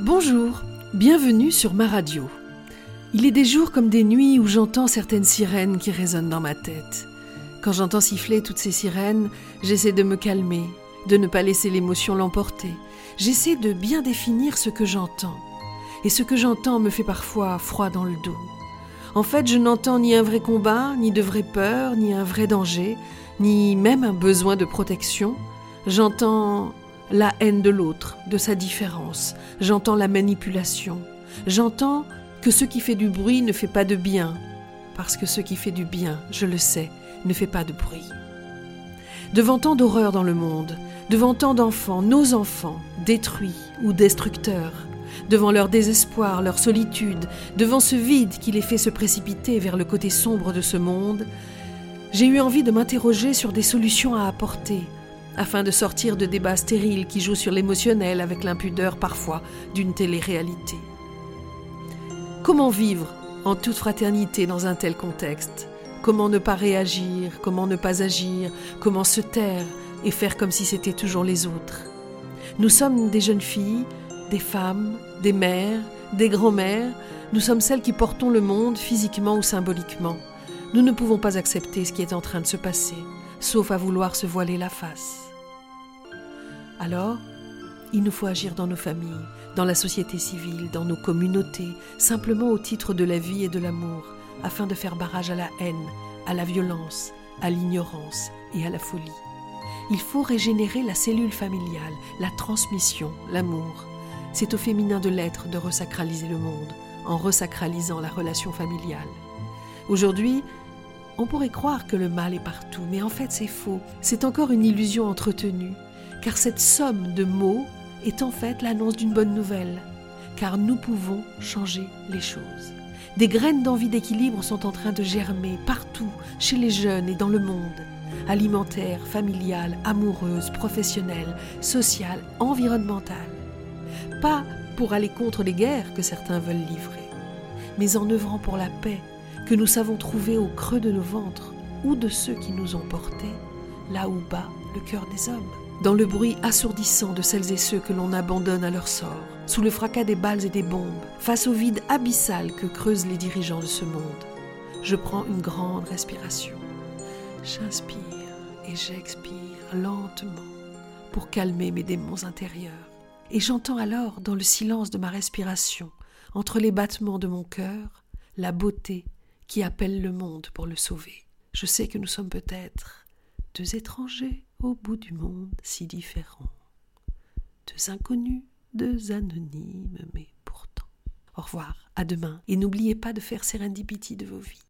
Bonjour, bienvenue sur ma radio. Il est des jours comme des nuits où j'entends certaines sirènes qui résonnent dans ma tête. Quand j'entends siffler toutes ces sirènes, j'essaie de me calmer, de ne pas laisser l'émotion l'emporter. J'essaie de bien définir ce que j'entends. Et ce que j'entends me fait parfois froid dans le dos. En fait, je n'entends ni un vrai combat, ni de vraie peur, ni un vrai danger, ni même un besoin de protection. J'entends la haine de l'autre, de sa différence. J'entends la manipulation. J'entends que ce qui fait du bruit ne fait pas de bien, parce que ce qui fait du bien, je le sais, ne fait pas de bruit. Devant tant d'horreurs dans le monde, devant tant d'enfants, nos enfants, détruits ou destructeurs, devant leur désespoir, leur solitude, devant ce vide qui les fait se précipiter vers le côté sombre de ce monde, j'ai eu envie de m'interroger sur des solutions à apporter, afin de sortir de débats stériles qui jouent sur l'émotionnel avec l'impudeur parfois d'une télé-réalité. Comment vivre en toute fraternité dans un tel contexte? Comment ne pas réagir? Comment ne pas agir? Comment se taire et faire comme si c'était toujours les autres? Nous sommes des jeunes filles, des femmes, des mères, des grands-mères, nous sommes celles qui portons le monde physiquement ou symboliquement. Nous ne pouvons pas accepter ce qui est en train de se passer, sauf à vouloir se voiler la face. Alors, il nous faut agir dans nos familles, dans la société civile, dans nos communautés, simplement au titre de la vie et de l'amour, afin de faire barrage à la haine, à la violence, à l'ignorance et à la folie. Il faut régénérer la cellule familiale, la transmission, l'amour. C'est au féminin de l'être de resacraliser le monde, en resacralisant la relation familiale. Aujourd'hui, on pourrait croire que le mal est partout, mais en fait c'est faux. C'est encore une illusion entretenue, car cette somme de mots est en fait l'annonce d'une bonne nouvelle, car nous pouvons changer les choses. Des graines d'envie d'équilibre sont en train de germer partout, chez les jeunes et dans le monde. Alimentaire, familiale, amoureuse, professionnelle, sociale, environnementale. Pas pour aller contre les guerres que certains veulent livrer, mais en œuvrant pour la paix que nous savons trouver au creux de nos ventres ou de ceux qui nous ont portés, là où bat le cœur des hommes dans le bruit assourdissant de celles et ceux que l'on abandonne à leur sort, sous le fracas des balles et des bombes, face au vide abyssal que creusent les dirigeants de ce monde. Je prends une grande respiration. J'inspire et j'expire lentement pour calmer mes démons intérieurs. Et j'entends alors, dans le silence de ma respiration, entre les battements de mon cœur, la beauté qui appelle le monde pour le sauver. Je sais que nous sommes peut-être deux étrangers au bout du monde si différents. Deux inconnus, deux anonymes, mais pourtant. Au revoir, à demain, et n'oubliez pas de faire Serendipity de vos vies.